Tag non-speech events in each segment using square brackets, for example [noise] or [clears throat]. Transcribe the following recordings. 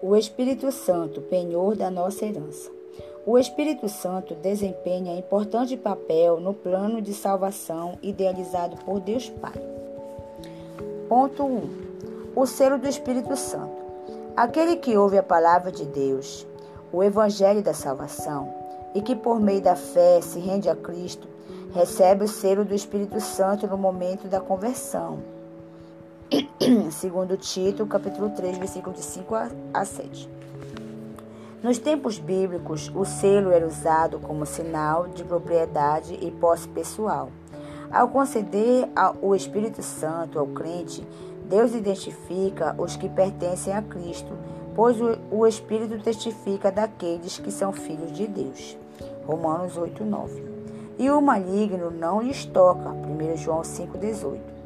O Espírito Santo, penhor da nossa herança. O Espírito Santo desempenha importante papel no plano de salvação idealizado por Deus Pai. Ponto 1. O selo do Espírito Santo. Aquele que ouve a palavra de Deus, o Evangelho da salvação, e que por meio da fé se rende a Cristo, recebe o selo do Espírito Santo no momento da conversão [clears throat] segundo Tito, capítulo 3, versículo de 5 a 7. Nos tempos bíblicos, o selo era usado como sinal de propriedade e posse pessoal. Ao conceder o Espírito Santo ao crente, Deus identifica os que pertencem a Cristo, pois o Espírito testifica daqueles que são filhos de Deus. Romanos 8, 9. E o maligno não lhes toca. 1 João 5,18.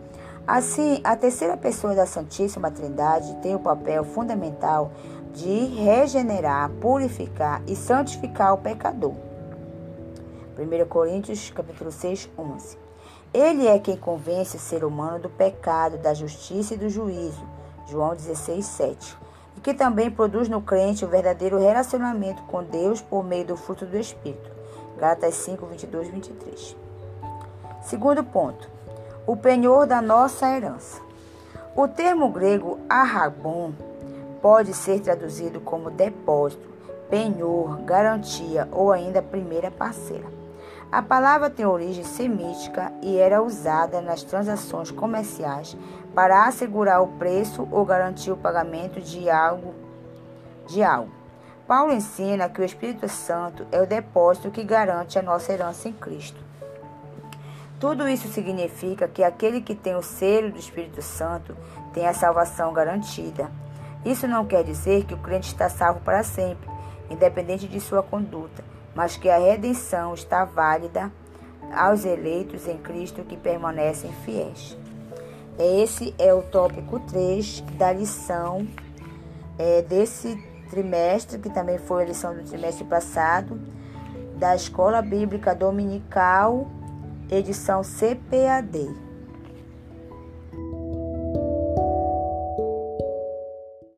Assim, a terceira pessoa da Santíssima Trindade tem o papel fundamental de regenerar, purificar e santificar o pecador. 1 Coríntios capítulo 6, 11. Ele é quem convence o ser humano do pecado, da justiça e do juízo. João 16, 7. E que também produz no crente o verdadeiro relacionamento com Deus por meio do fruto do Espírito. Gálatas 5, 22, 23. Segundo ponto o penhor da nossa herança. O termo grego arrabon pode ser traduzido como depósito, penhor, garantia ou ainda primeira parcela. A palavra tem origem semítica e era usada nas transações comerciais para assegurar o preço ou garantir o pagamento de algo. De algo. Paulo ensina que o Espírito Santo é o depósito que garante a nossa herança em Cristo. Tudo isso significa que aquele que tem o selo do Espírito Santo tem a salvação garantida. Isso não quer dizer que o crente está salvo para sempre, independente de sua conduta, mas que a redenção está válida aos eleitos em Cristo que permanecem fiéis. Esse é o tópico 3 da lição é, desse trimestre, que também foi a lição do trimestre passado, da Escola Bíblica Dominical edição CPAD.